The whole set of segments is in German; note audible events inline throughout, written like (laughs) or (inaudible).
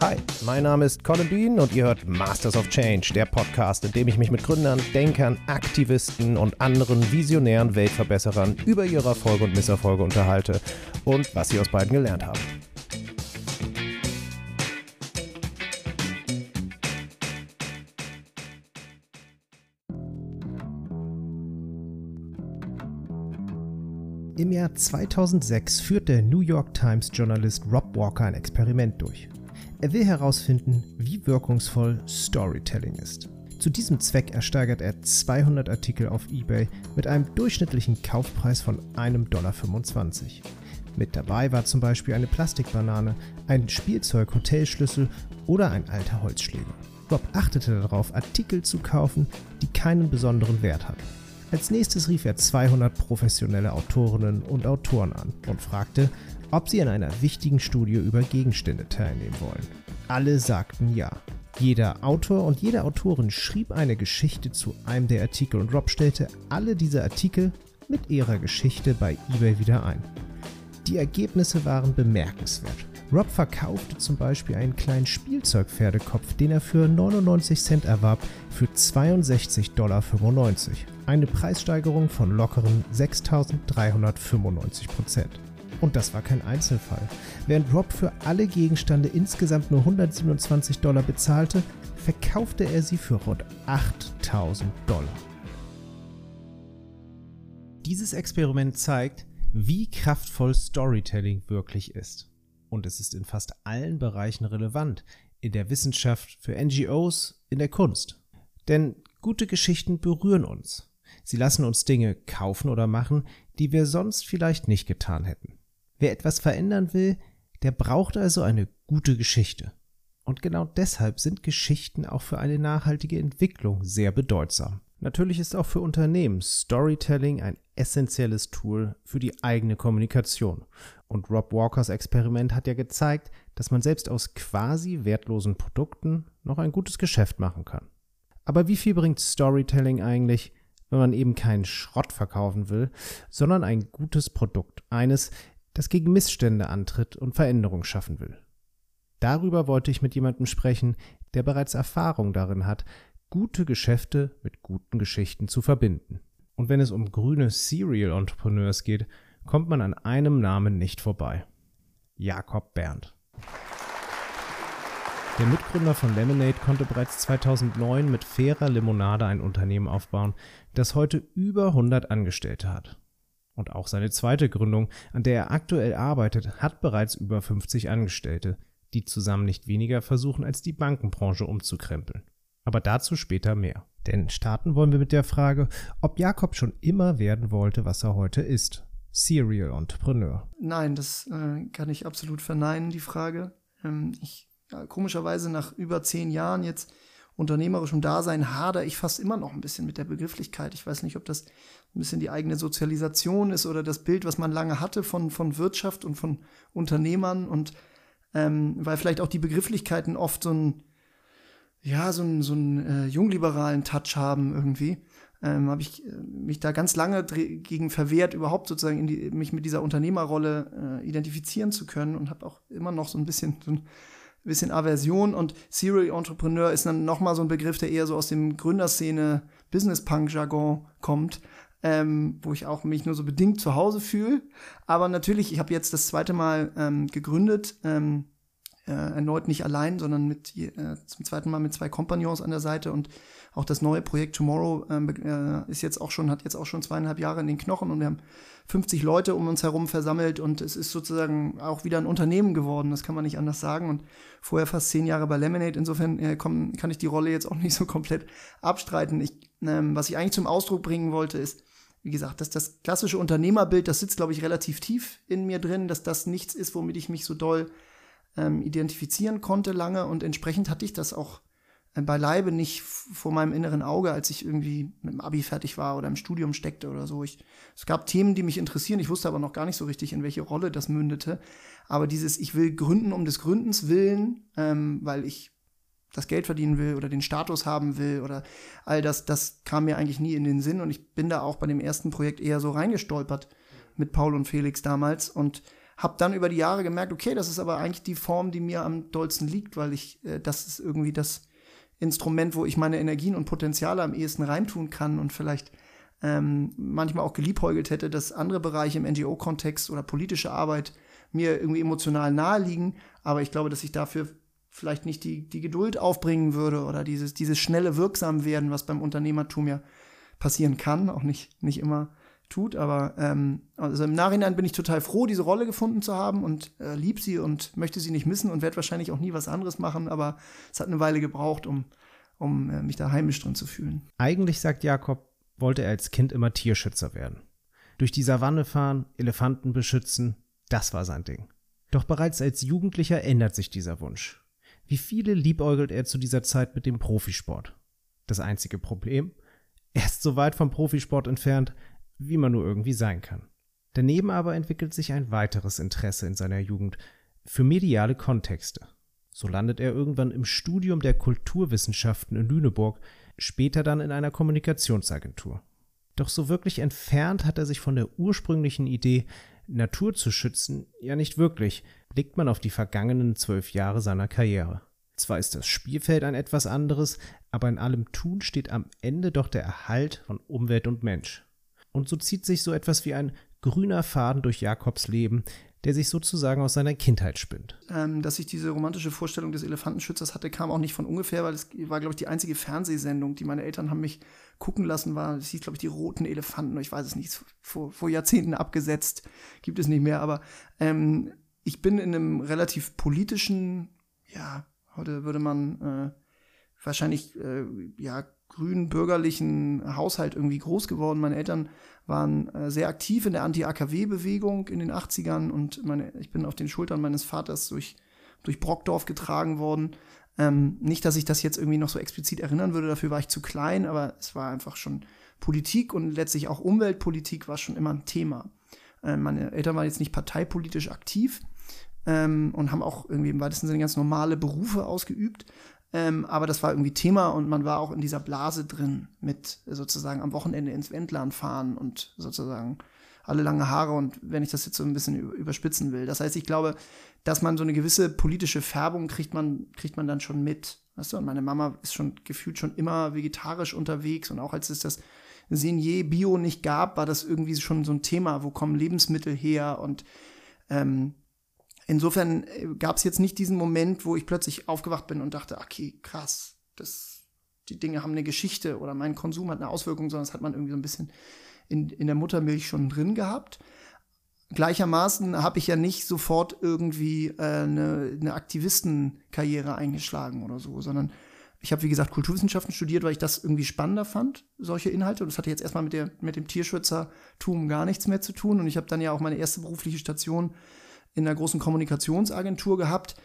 Hi, mein Name ist Colin Bean und ihr hört Masters of Change, der Podcast, in dem ich mich mit Gründern, Denkern, Aktivisten und anderen visionären Weltverbesserern über ihre Erfolge und Misserfolge unterhalte und was sie aus beiden gelernt haben. Im Jahr 2006 führt der New York Times Journalist Rob Walker ein Experiment durch. Er will herausfinden, wie wirkungsvoll Storytelling ist. Zu diesem Zweck ersteigert er 200 Artikel auf eBay mit einem durchschnittlichen Kaufpreis von 1,25 Dollar. Mit dabei war zum Beispiel eine Plastikbanane, ein Spielzeug-Hotelschlüssel oder ein alter Holzschläger. Rob achtete darauf, Artikel zu kaufen, die keinen besonderen Wert hatten. Als nächstes rief er 200 professionelle Autorinnen und Autoren an und fragte, ob sie an einer wichtigen Studie über Gegenstände teilnehmen wollen. Alle sagten ja. Jeder Autor und jede Autorin schrieb eine Geschichte zu einem der Artikel und Rob stellte alle diese Artikel mit ihrer Geschichte bei eBay wieder ein. Die Ergebnisse waren bemerkenswert. Rob verkaufte zum Beispiel einen kleinen Spielzeugpferdekopf, den er für 99 Cent erwarb, für 62,95 Dollar. Eine Preissteigerung von lockeren 6.395 Prozent. Und das war kein Einzelfall. Während Rob für alle Gegenstände insgesamt nur 127 Dollar bezahlte, verkaufte er sie für rund 8000 Dollar. Dieses Experiment zeigt, wie kraftvoll Storytelling wirklich ist und es ist in fast allen Bereichen relevant, in der Wissenschaft, für NGOs, in der Kunst. Denn gute Geschichten berühren uns. Sie lassen uns Dinge kaufen oder machen, die wir sonst vielleicht nicht getan hätten. Wer etwas verändern will, der braucht also eine gute Geschichte. Und genau deshalb sind Geschichten auch für eine nachhaltige Entwicklung sehr bedeutsam. Natürlich ist auch für Unternehmen Storytelling ein essentielles Tool für die eigene Kommunikation. Und Rob Walkers Experiment hat ja gezeigt, dass man selbst aus quasi wertlosen Produkten noch ein gutes Geschäft machen kann. Aber wie viel bringt Storytelling eigentlich, wenn man eben keinen Schrott verkaufen will, sondern ein gutes Produkt, eines, das gegen Missstände antritt und Veränderung schaffen will? Darüber wollte ich mit jemandem sprechen, der bereits Erfahrung darin hat, gute Geschäfte mit guten Geschichten zu verbinden. Und wenn es um grüne Serial Entrepreneurs geht, kommt man an einem Namen nicht vorbei. Jakob Berndt. Der Mitgründer von Lemonade konnte bereits 2009 mit fairer Limonade ein Unternehmen aufbauen, das heute über 100 Angestellte hat. Und auch seine zweite Gründung, an der er aktuell arbeitet, hat bereits über 50 Angestellte, die zusammen nicht weniger versuchen, als die Bankenbranche umzukrempeln. Aber dazu später mehr. Denn starten wollen wir mit der Frage, ob Jakob schon immer werden wollte, was er heute ist. Serial Entrepreneur. Nein, das äh, kann ich absolut verneinen, die Frage. Ähm, ich, ja, komischerweise nach über zehn Jahren jetzt unternehmerischem Dasein hader ich fast immer noch ein bisschen mit der Begrifflichkeit. Ich weiß nicht, ob das ein bisschen die eigene Sozialisation ist oder das Bild, was man lange hatte von, von Wirtschaft und von Unternehmern und ähm, weil vielleicht auch die Begrifflichkeiten oft so ein ja, so einen, so einen äh, jungliberalen Touch haben irgendwie, ähm, habe ich äh, mich da ganz lange gegen verwehrt, überhaupt sozusagen die, mich mit dieser Unternehmerrolle äh, identifizieren zu können und habe auch immer noch so ein bisschen so ein bisschen Aversion. Und Serial Entrepreneur ist dann nochmal so ein Begriff, der eher so aus dem Gründerszene Business Punk Jargon kommt, ähm, wo ich auch mich nur so bedingt zu Hause fühle. Aber natürlich, ich habe jetzt das zweite Mal ähm, gegründet. Ähm, äh, erneut nicht allein, sondern mit äh, zum zweiten Mal mit zwei Kompagnons an der Seite und auch das neue Projekt Tomorrow ähm, äh, ist jetzt auch schon, hat jetzt auch schon zweieinhalb Jahre in den Knochen und wir haben 50 Leute um uns herum versammelt und es ist sozusagen auch wieder ein Unternehmen geworden, das kann man nicht anders sagen und vorher fast zehn Jahre bei Lemonade, insofern äh, komm, kann ich die Rolle jetzt auch nicht so komplett abstreiten. Ich, ähm, was ich eigentlich zum Ausdruck bringen wollte, ist, wie gesagt, dass das klassische Unternehmerbild, das sitzt, glaube ich, relativ tief in mir drin, dass das nichts ist, womit ich mich so doll ähm, identifizieren konnte lange und entsprechend hatte ich das auch äh, beileibe nicht vor meinem inneren Auge, als ich irgendwie mit dem Abi fertig war oder im Studium steckte oder so. Ich, es gab Themen, die mich interessieren, ich wusste aber noch gar nicht so richtig, in welche Rolle das mündete. Aber dieses, ich will gründen um des Gründens willen, ähm, weil ich das Geld verdienen will oder den Status haben will oder all das, das kam mir eigentlich nie in den Sinn und ich bin da auch bei dem ersten Projekt eher so reingestolpert mit Paul und Felix damals und habe dann über die Jahre gemerkt, okay, das ist aber eigentlich die Form, die mir am dollsten liegt, weil ich, äh, das ist irgendwie das Instrument, wo ich meine Energien und Potenziale am ehesten reintun kann und vielleicht ähm, manchmal auch geliebäugelt hätte, dass andere Bereiche im NGO-Kontext oder politische Arbeit mir irgendwie emotional nahe liegen. Aber ich glaube, dass ich dafür vielleicht nicht die, die Geduld aufbringen würde oder dieses, dieses schnelle Wirksamwerden, was beim Unternehmertum ja passieren kann, auch nicht, nicht immer tut. Aber ähm, also im Nachhinein bin ich total froh, diese Rolle gefunden zu haben und äh, lieb sie und möchte sie nicht missen und werde wahrscheinlich auch nie was anderes machen. Aber es hat eine Weile gebraucht, um, um äh, mich da heimisch drin zu fühlen. Eigentlich sagt Jakob, wollte er als Kind immer Tierschützer werden. Durch die Savanne fahren, Elefanten beschützen, das war sein Ding. Doch bereits als Jugendlicher ändert sich dieser Wunsch. Wie viele liebäugelt er zu dieser Zeit mit dem Profisport? Das einzige Problem? Er ist so weit vom Profisport entfernt, wie man nur irgendwie sein kann. Daneben aber entwickelt sich ein weiteres Interesse in seiner Jugend für mediale Kontexte. So landet er irgendwann im Studium der Kulturwissenschaften in Lüneburg, später dann in einer Kommunikationsagentur. Doch so wirklich entfernt hat er sich von der ursprünglichen Idee, Natur zu schützen, ja nicht wirklich, blickt man auf die vergangenen zwölf Jahre seiner Karriere. Zwar ist das Spielfeld ein etwas anderes, aber in allem Tun steht am Ende doch der Erhalt von Umwelt und Mensch. Und so zieht sich so etwas wie ein grüner Faden durch Jakobs Leben, der sich sozusagen aus seiner Kindheit spinnt. Ähm, dass ich diese romantische Vorstellung des Elefantenschützers hatte, kam auch nicht von ungefähr, weil es war, glaube ich, die einzige Fernsehsendung, die meine Eltern haben mich gucken lassen, war, es hieß, glaube ich, die roten Elefanten, ich weiß es nicht, vor, vor Jahrzehnten abgesetzt, gibt es nicht mehr, aber ähm, ich bin in einem relativ politischen, ja, heute würde man äh, wahrscheinlich, äh, ja, grün bürgerlichen Haushalt irgendwie groß geworden. Meine Eltern waren äh, sehr aktiv in der Anti-AKW-Bewegung in den 80ern und meine, ich bin auf den Schultern meines Vaters durch, durch Brockdorf getragen worden. Ähm, nicht, dass ich das jetzt irgendwie noch so explizit erinnern würde, dafür war ich zu klein, aber es war einfach schon Politik und letztlich auch Umweltpolitik war schon immer ein Thema. Äh, meine Eltern waren jetzt nicht parteipolitisch aktiv ähm, und haben auch irgendwie im weitesten Sinne ganz normale Berufe ausgeübt, ähm, aber das war irgendwie Thema und man war auch in dieser Blase drin mit sozusagen am Wochenende ins Wendland fahren und sozusagen alle lange Haare und wenn ich das jetzt so ein bisschen überspitzen will. Das heißt, ich glaube, dass man so eine gewisse politische Färbung kriegt man, kriegt man dann schon mit. Weißt du? Und meine Mama ist schon gefühlt schon immer vegetarisch unterwegs und auch als es das Senier Bio nicht gab, war das irgendwie schon so ein Thema, wo kommen Lebensmittel her und ähm, Insofern äh, gab es jetzt nicht diesen Moment, wo ich plötzlich aufgewacht bin und dachte, okay, krass, das, die Dinge haben eine Geschichte oder mein Konsum hat eine Auswirkung, sondern das hat man irgendwie so ein bisschen in, in der Muttermilch schon drin gehabt. Gleichermaßen habe ich ja nicht sofort irgendwie äh, eine, eine Aktivistenkarriere eingeschlagen oder so, sondern ich habe, wie gesagt, Kulturwissenschaften studiert, weil ich das irgendwie spannender fand, solche Inhalte. Und das hatte jetzt erstmal mit, der, mit dem Tierschützertum gar nichts mehr zu tun. Und ich habe dann ja auch meine erste berufliche Station in einer großen Kommunikationsagentur gehabt.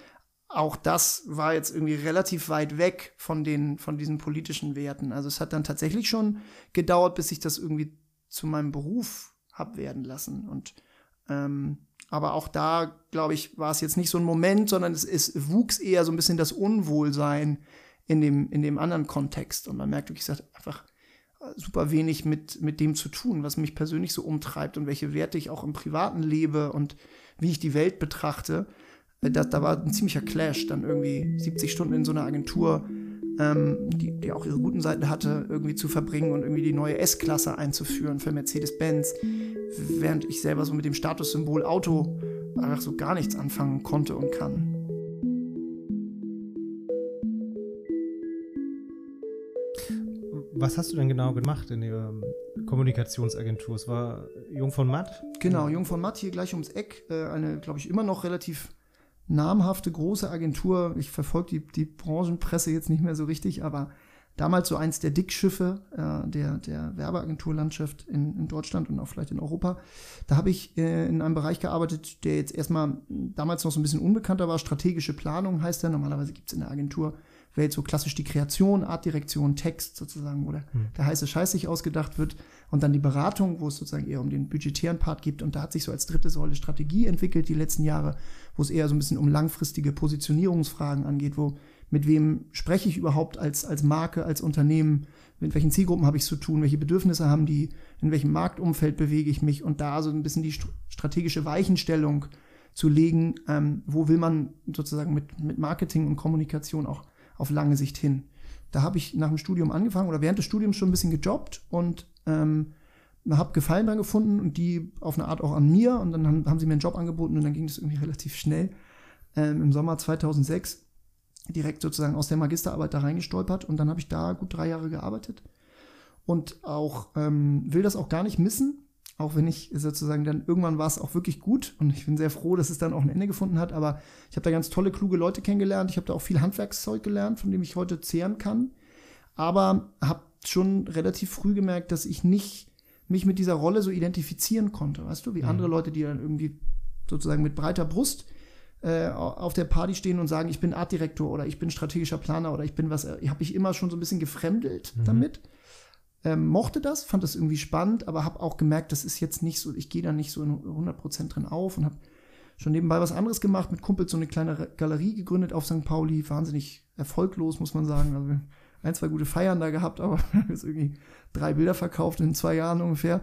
Auch das war jetzt irgendwie relativ weit weg von den, von diesen politischen Werten. Also es hat dann tatsächlich schon gedauert, bis ich das irgendwie zu meinem Beruf habe werden lassen. Und ähm, aber auch da, glaube ich, war es jetzt nicht so ein Moment, sondern es, es wuchs eher so ein bisschen das Unwohlsein in dem, in dem anderen Kontext. Und man merkt wirklich, es hat einfach super wenig mit, mit dem zu tun, was mich persönlich so umtreibt und welche Werte ich auch im Privaten lebe und wie ich die Welt betrachte. Äh, da, da war ein ziemlicher Clash, dann irgendwie 70 Stunden in so einer Agentur, ähm, die, die auch ihre guten Seiten hatte, irgendwie zu verbringen und irgendwie die neue S-Klasse einzuführen für Mercedes-Benz, während ich selber so mit dem Statussymbol Auto einfach so gar nichts anfangen konnte und kann. Was hast du denn genau gemacht in der Kommunikationsagentur? Es war Jung von Matt? Genau, Jung von Matt hier gleich ums Eck. Äh, eine, glaube ich, immer noch relativ namhafte große Agentur. Ich verfolge die, die Branchenpresse jetzt nicht mehr so richtig, aber damals so eins der Dickschiffe äh, der, der Werbeagenturlandschaft in, in Deutschland und auch vielleicht in Europa. Da habe ich äh, in einem Bereich gearbeitet, der jetzt erstmal damals noch so ein bisschen unbekannter war. Strategische Planung heißt der. Normalerweise gibt es in der Agentur Welt so klassisch die Kreation, Artdirektion, Text sozusagen, wo der, hm. der heiße Scheiß sich ausgedacht wird und dann die Beratung, wo es sozusagen eher um den budgetären Part geht und da hat sich so als dritte Säule Strategie entwickelt die letzten Jahre, wo es eher so ein bisschen um langfristige Positionierungsfragen angeht, wo mit wem spreche ich überhaupt als, als Marke, als Unternehmen, mit welchen Zielgruppen habe ich zu tun, welche Bedürfnisse haben die, in welchem Marktumfeld bewege ich mich und da so ein bisschen die strategische Weichenstellung zu legen, ähm, wo will man sozusagen mit, mit Marketing und Kommunikation auch auf lange Sicht hin. Da habe ich nach dem Studium angefangen oder während des Studiums schon ein bisschen gejobbt und ähm, habe Gefallen dran gefunden und die auf eine Art auch an mir und dann haben, haben sie mir einen Job angeboten und dann ging das irgendwie (laughs) relativ schnell. Ähm, Im Sommer 2006 direkt sozusagen aus der Magisterarbeit da reingestolpert und dann habe ich da gut drei Jahre gearbeitet und auch ähm, will das auch gar nicht missen, auch wenn ich sozusagen dann irgendwann war es auch wirklich gut und ich bin sehr froh, dass es dann auch ein Ende gefunden hat, aber ich habe da ganz tolle, kluge Leute kennengelernt, ich habe da auch viel Handwerkszeug gelernt, von dem ich heute zehren kann, aber habe schon relativ früh gemerkt, dass ich nicht mich mit dieser Rolle so identifizieren konnte, weißt du, wie mhm. andere Leute, die dann irgendwie sozusagen mit breiter Brust äh, auf der Party stehen und sagen, ich bin Artdirektor oder ich bin strategischer Planer oder ich bin was, äh, habe ich immer schon so ein bisschen gefremdelt mhm. damit ähm, mochte das, fand das irgendwie spannend, aber habe auch gemerkt, das ist jetzt nicht so, ich gehe da nicht so in 100% drin auf und habe schon nebenbei was anderes gemacht, mit Kumpels so eine kleine Galerie gegründet auf St. Pauli, wahnsinnig erfolglos, muss man sagen. Also ein, zwei gute Feiern da gehabt, (laughs) aber jetzt irgendwie drei Bilder verkauft in zwei Jahren ungefähr.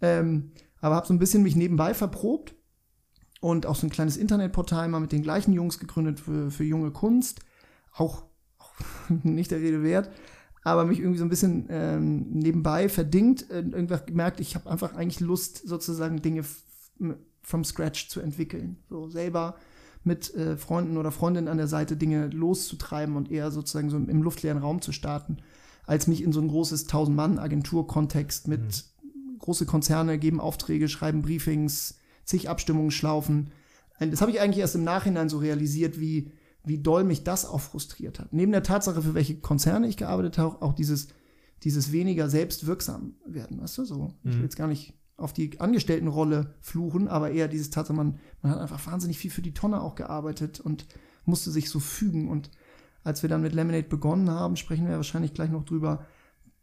Ähm, aber habe so ein bisschen mich nebenbei verprobt und auch so ein kleines Internetportal mal mit den gleichen Jungs gegründet für, für junge Kunst. Auch, auch (laughs) nicht der Rede wert aber mich irgendwie so ein bisschen ähm, nebenbei verdingt, äh, irgendwann gemerkt, ich habe einfach eigentlich Lust, sozusagen Dinge from scratch zu entwickeln. So selber mit äh, Freunden oder Freundinnen an der Seite Dinge loszutreiben und eher sozusagen so im luftleeren Raum zu starten, als mich in so ein großes Tausend-Mann-Agentur-Kontext mit mhm. große Konzerne geben Aufträge, schreiben Briefings, zig Abstimmungen schlaufen. Das habe ich eigentlich erst im Nachhinein so realisiert, wie wie doll mich das auch frustriert hat. Neben der Tatsache, für welche Konzerne ich gearbeitet habe, auch dieses, dieses weniger selbstwirksam werden, weißt du, so. Mhm. Ich will jetzt gar nicht auf die Angestelltenrolle fluchen, aber eher dieses Tatsache, man, man hat einfach wahnsinnig viel für die Tonne auch gearbeitet und musste sich so fügen. Und als wir dann mit Lemonade begonnen haben, sprechen wir wahrscheinlich gleich noch drüber,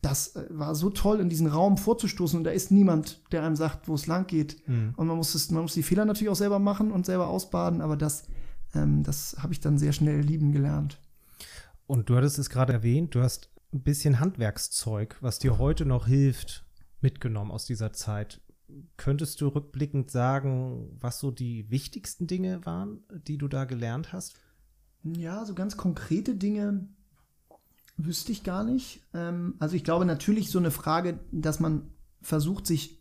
das äh, war so toll, in diesen Raum vorzustoßen und da ist niemand, der einem sagt, wo es lang geht. Mhm. Und man muss, es, man muss die Fehler natürlich auch selber machen und selber ausbaden, aber das, ähm, das habe ich dann sehr schnell lieben gelernt. Und du hattest es gerade erwähnt, du hast ein bisschen Handwerkszeug, was dir heute noch hilft, mitgenommen aus dieser Zeit. Könntest du rückblickend sagen, was so die wichtigsten Dinge waren, die du da gelernt hast? Ja, so ganz konkrete Dinge wüsste ich gar nicht. Ähm, also ich glaube natürlich so eine Frage, dass man versucht, sich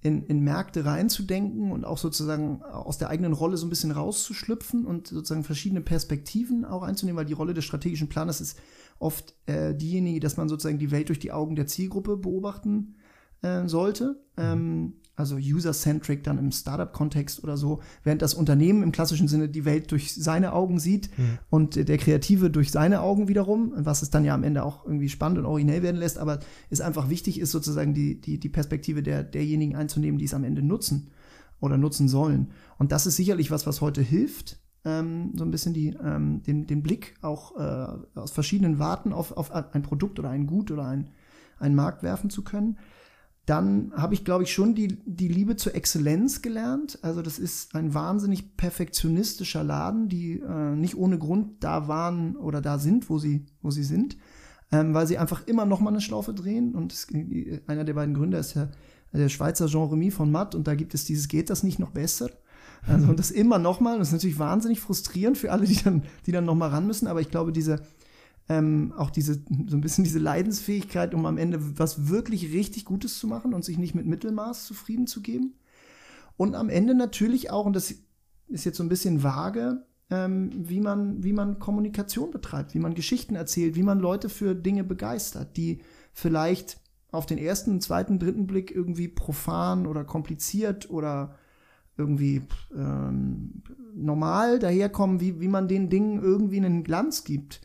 in, in Märkte reinzudenken und auch sozusagen aus der eigenen Rolle so ein bisschen rauszuschlüpfen und sozusagen verschiedene Perspektiven auch einzunehmen, weil die Rolle des strategischen Planers ist oft äh, diejenige, dass man sozusagen die Welt durch die Augen der Zielgruppe beobachten äh, sollte. Mhm. Ähm, also user-centric dann im Startup-Kontext oder so, während das Unternehmen im klassischen Sinne die Welt durch seine Augen sieht mhm. und der Kreative durch seine Augen wiederum, was es dann ja am Ende auch irgendwie spannend und originell werden lässt, aber es einfach wichtig ist, sozusagen die, die, die Perspektive der, derjenigen einzunehmen, die es am Ende nutzen oder nutzen sollen. Und das ist sicherlich was, was heute hilft, ähm, so ein bisschen die, ähm, den, den Blick auch äh, aus verschiedenen Warten auf, auf ein Produkt oder ein Gut oder ein, einen Markt werfen zu können dann habe ich, glaube ich, schon die, die Liebe zur Exzellenz gelernt. Also das ist ein wahnsinnig perfektionistischer Laden, die äh, nicht ohne Grund da waren oder da sind, wo sie, wo sie sind, ähm, weil sie einfach immer noch mal eine Schlaufe drehen. Und es, einer der beiden Gründer ist ja der Schweizer Jean Remy von Matt und da gibt es dieses Geht das nicht noch besser? Also und (laughs) das immer noch mal. Das ist natürlich wahnsinnig frustrierend für alle, die dann, die dann noch mal ran müssen. Aber ich glaube, diese ähm, auch diese, so ein bisschen diese Leidensfähigkeit, um am Ende was wirklich richtig Gutes zu machen und sich nicht mit Mittelmaß zufrieden zu geben. Und am Ende natürlich auch, und das ist jetzt so ein bisschen vage, ähm, wie, man, wie man Kommunikation betreibt, wie man Geschichten erzählt, wie man Leute für Dinge begeistert, die vielleicht auf den ersten, zweiten, dritten Blick irgendwie profan oder kompliziert oder irgendwie ähm, normal daherkommen, wie, wie man den Dingen irgendwie einen Glanz gibt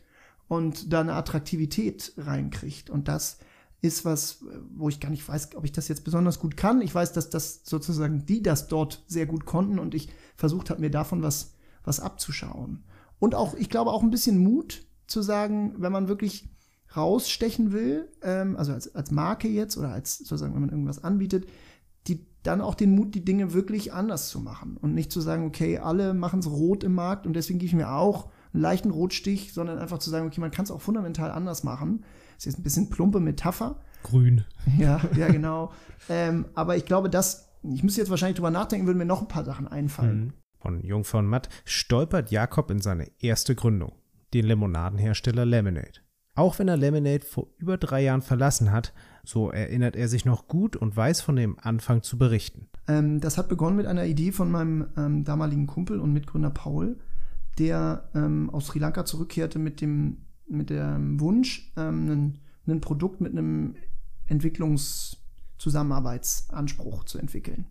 und da eine Attraktivität reinkriegt. Und das ist was, wo ich gar nicht weiß, ob ich das jetzt besonders gut kann. Ich weiß, dass das sozusagen die das dort sehr gut konnten und ich versucht habe, mir davon was, was abzuschauen. Und auch, ich glaube, auch ein bisschen Mut zu sagen, wenn man wirklich rausstechen will, ähm, also als, als Marke jetzt oder als sozusagen, wenn man irgendwas anbietet, die dann auch den Mut, die Dinge wirklich anders zu machen und nicht zu sagen, okay, alle machen es rot im Markt und deswegen gebe ich mir auch einen leichten Rotstich, sondern einfach zu sagen, okay, man kann es auch fundamental anders machen. Das ist jetzt ein bisschen plumpe Metapher. Grün. (laughs) Ja, ja, genau. ähm, aber ich glaube, dass, ich müsste jetzt wahrscheinlich drüber nachdenken, würden mir noch ein paar Sachen einfallen. Mhm. Von Jung von Matt stolpert Jakob in seine erste Gründung, den Limonadenhersteller Lemonade. Auch wenn er Lemonade vor über drei Jahren verlassen hat, so erinnert er sich noch gut und weiß von dem Anfang zu berichten. Ähm, das hat begonnen mit einer Idee von meinem ähm, damaligen Kumpel und Mitgründer Paul, der ähm, aus Sri Lanka zurückkehrte mit dem, mit dem Wunsch, ähm, ein, Produkt mit einem Entwicklungszusammenarbeitsanspruch zu entwickeln.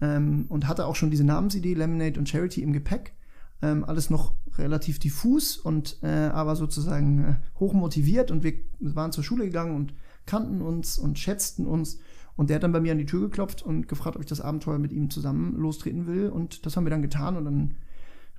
Ähm, und hatte auch schon diese Namensidee Lemonade und Charity im Gepäck. Ähm, alles noch relativ diffus und äh, aber sozusagen äh, hoch motiviert und wir waren zur Schule gegangen und kannten uns und schätzten uns. Und der hat dann bei mir an die Tür geklopft und gefragt, ob ich das Abenteuer mit ihm zusammen lostreten will. Und das haben wir dann getan und dann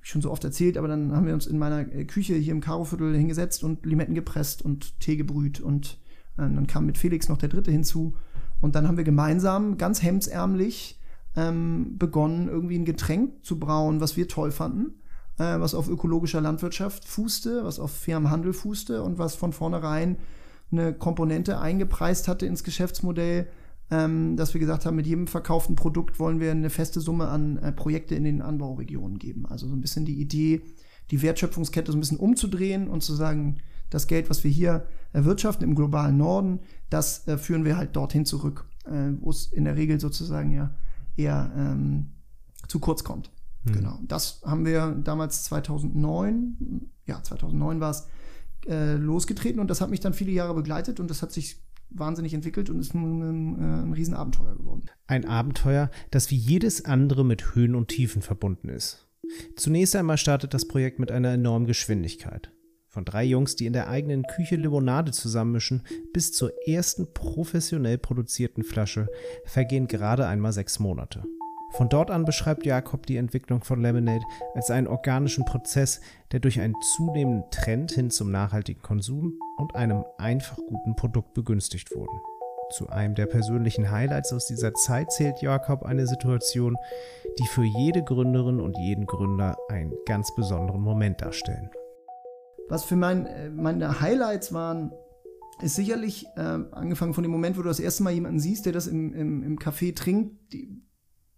ich schon so oft erzählt, aber dann haben wir uns in meiner äh, Küche hier im Karoviertel hingesetzt und Limetten gepresst und Tee gebrüht und äh, dann kam mit Felix noch der dritte hinzu. Und dann haben wir gemeinsam ganz hemdsärmlich ähm, begonnen, irgendwie ein Getränk zu brauen, was wir toll fanden, äh, was auf ökologischer Landwirtschaft fußte, was auf fairem Handel fußte und was von vornherein eine Komponente eingepreist hatte ins Geschäftsmodell, ähm, dass wir gesagt haben, mit jedem verkauften Produkt wollen wir eine feste Summe an äh, Projekte in den Anbauregionen geben. Also so ein bisschen die Idee, die Wertschöpfungskette so ein bisschen umzudrehen und zu sagen, das Geld, was wir hier erwirtschaften im globalen Norden, das äh, führen wir halt dorthin zurück, äh, wo es in der Regel sozusagen ja eher ähm, zu kurz kommt. Hm. Genau. Das haben wir damals 2009, ja 2009 war es, losgetreten und das hat mich dann viele Jahre begleitet und das hat sich wahnsinnig entwickelt und ist ein, ein, äh, ein Riesenabenteuer geworden. Ein Abenteuer, das wie jedes andere mit Höhen und Tiefen verbunden ist. Zunächst einmal startet das Projekt mit einer enormen Geschwindigkeit. Von drei Jungs, die in der eigenen Küche Limonade zusammenmischen, bis zur ersten professionell produzierten Flasche vergehen gerade einmal sechs Monate. Von dort an beschreibt Jakob die Entwicklung von Lemonade als einen organischen Prozess, der durch einen zunehmenden Trend hin zum nachhaltigen Konsum und einem einfach guten Produkt begünstigt wurde. Zu einem der persönlichen Highlights aus dieser Zeit zählt Jakob eine Situation, die für jede Gründerin und jeden Gründer einen ganz besonderen Moment darstellen. Was für mein, äh, meine Highlights waren, ist sicherlich, äh, angefangen von dem Moment, wo du das erste Mal jemanden siehst, der das im, im, im Café trinkt, die,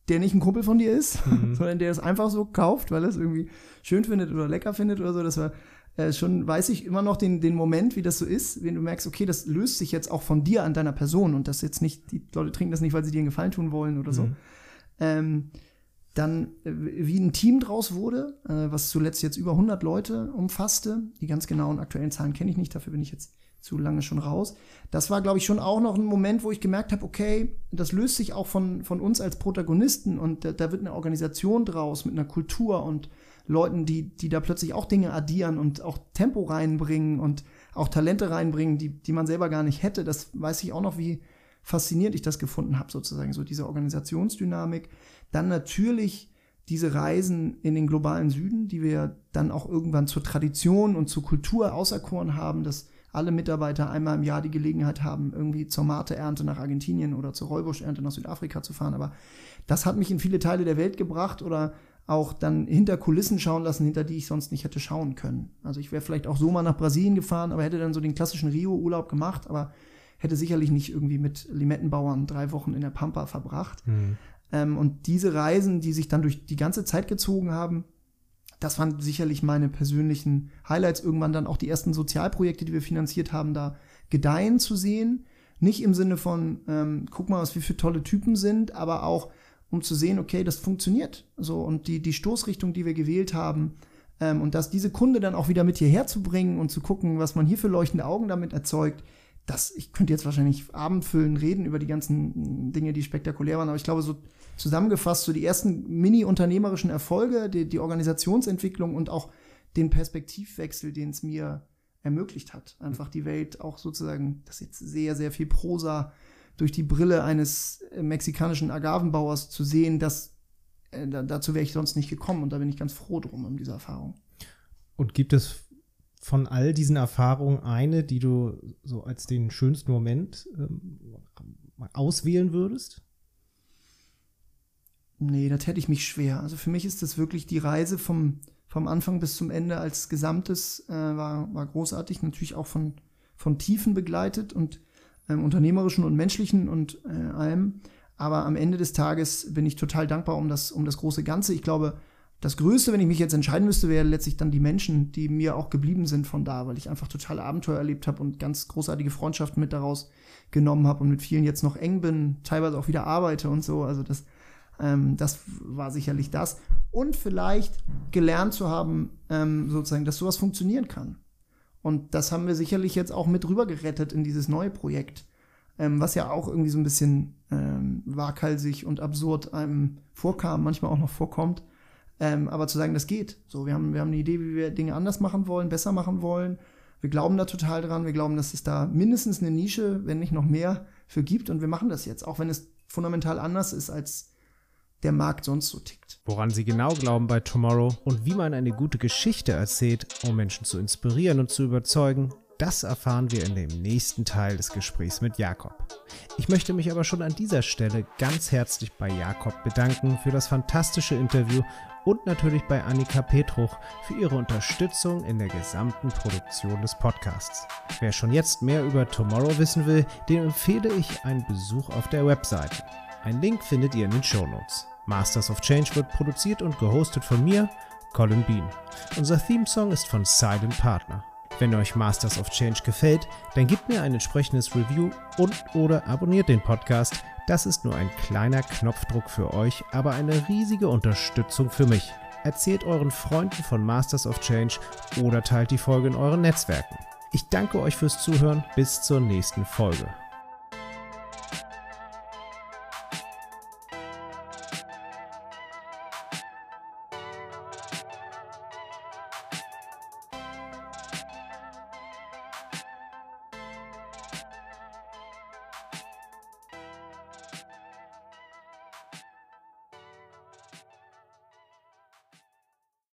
der nicht ein Kumpel von dir ist, mhm. (laughs) sondern der es einfach so kauft, weil er es irgendwie schön findet oder lecker findet oder so. Das war äh, schon, weiß ich immer noch den, den Moment, wie das so ist, wenn du merkst, okay, das löst sich jetzt auch von dir an deiner Person und das jetzt nicht, die Leute trinken das nicht, weil sie dir einen Gefallen tun wollen oder so. Mhm. Ähm, dann, äh, wie ein Team draus wurde, äh, was zuletzt jetzt über 100 Leute umfasste. Die ganz genauen aktuellen Zahlen kenne ich nicht, dafür bin ich jetzt zu lange schon raus. Das war, glaube ich, schon auch noch ein Moment, wo ich gemerkt habe, okay, das löst sich auch von, von uns als Protagonisten und da, da wird eine Organisation draus mit einer Kultur und Leuten, die, die da plötzlich auch Dinge addieren und auch Tempo reinbringen und auch Talente reinbringen, die, die man selber gar nicht hätte. Das weiß ich auch noch, wie faszinierend ich das gefunden habe, sozusagen, so diese Organisationsdynamik. Dann natürlich diese Reisen in den globalen Süden, die wir dann auch irgendwann zur Tradition und zur Kultur auserkoren haben, dass alle Mitarbeiter einmal im Jahr die Gelegenheit haben, irgendwie zur Mate-Ernte nach Argentinien oder zur Räubusch-Ernte nach Südafrika zu fahren. Aber das hat mich in viele Teile der Welt gebracht oder auch dann hinter Kulissen schauen lassen, hinter die ich sonst nicht hätte schauen können. Also ich wäre vielleicht auch so mal nach Brasilien gefahren, aber hätte dann so den klassischen Rio-Urlaub gemacht, aber hätte sicherlich nicht irgendwie mit Limettenbauern drei Wochen in der Pampa verbracht. Mhm. Ähm, und diese Reisen, die sich dann durch die ganze Zeit gezogen haben, das waren sicherlich meine persönlichen Highlights. Irgendwann dann auch die ersten Sozialprojekte, die wir finanziert haben, da gedeihen zu sehen. Nicht im Sinne von, ähm, guck mal, was wir für tolle Typen sind, aber auch, um zu sehen, okay, das funktioniert. So, und die, die Stoßrichtung, die wir gewählt haben, ähm, und dass diese Kunde dann auch wieder mit hierher zu bringen und zu gucken, was man hier für leuchtende Augen damit erzeugt, das, ich könnte jetzt wahrscheinlich abendfüllend reden über die ganzen Dinge, die spektakulär waren, aber ich glaube, so zusammengefasst, so die ersten mini-unternehmerischen Erfolge, die, die Organisationsentwicklung und auch den Perspektivwechsel, den es mir ermöglicht hat. Einfach die Welt auch sozusagen, das ist jetzt sehr, sehr viel Prosa durch die Brille eines äh, mexikanischen Agavenbauers zu sehen, dass äh, dazu wäre ich sonst nicht gekommen und da bin ich ganz froh drum um diese Erfahrung. Und gibt es von all diesen Erfahrungen eine, die du so als den schönsten Moment ähm, auswählen würdest? Nee, da täte ich mich schwer. Also für mich ist das wirklich die Reise vom, vom Anfang bis zum Ende als Gesamtes äh, war, war großartig. Natürlich auch von, von Tiefen begleitet und ähm, unternehmerischen und menschlichen und äh, allem. Aber am Ende des Tages bin ich total dankbar um das, um das große Ganze. Ich glaube, das Größte, wenn ich mich jetzt entscheiden müsste, wäre letztlich dann die Menschen, die mir auch geblieben sind von da, weil ich einfach totale Abenteuer erlebt habe und ganz großartige Freundschaften mit daraus genommen habe und mit vielen jetzt noch eng bin, teilweise auch wieder arbeite und so. Also das, ähm, das war sicherlich das. Und vielleicht gelernt zu haben, ähm, sozusagen, dass sowas funktionieren kann. Und das haben wir sicherlich jetzt auch mit rüber gerettet in dieses neue Projekt, ähm, was ja auch irgendwie so ein bisschen ähm, waghalsig und absurd einem vorkam, manchmal auch noch vorkommt. Ähm, aber zu sagen, das geht. So, wir haben, wir haben eine Idee, wie wir Dinge anders machen wollen, besser machen wollen. Wir glauben da total dran. Wir glauben, dass es da mindestens eine Nische, wenn nicht noch mehr, für gibt. Und wir machen das jetzt, auch wenn es fundamental anders ist, als der Markt sonst so tickt. Woran Sie genau glauben bei Tomorrow und wie man eine gute Geschichte erzählt, um Menschen zu inspirieren und zu überzeugen, das erfahren wir in dem nächsten Teil des Gesprächs mit Jakob. Ich möchte mich aber schon an dieser Stelle ganz herzlich bei Jakob bedanken für das fantastische Interview und natürlich bei Annika Petruch für ihre Unterstützung in der gesamten Produktion des Podcasts. Wer schon jetzt mehr über Tomorrow wissen will, dem empfehle ich einen Besuch auf der Webseite. Ein Link findet ihr in den Show Notes. Masters of Change wird produziert und gehostet von mir, Colin Bean. Unser Theme-Song ist von Silent Partner. Wenn euch Masters of Change gefällt, dann gebt mir ein entsprechendes Review und oder abonniert den Podcast. Das ist nur ein kleiner Knopfdruck für euch, aber eine riesige Unterstützung für mich. Erzählt euren Freunden von Masters of Change oder teilt die Folge in euren Netzwerken. Ich danke euch fürs Zuhören. Bis zur nächsten Folge.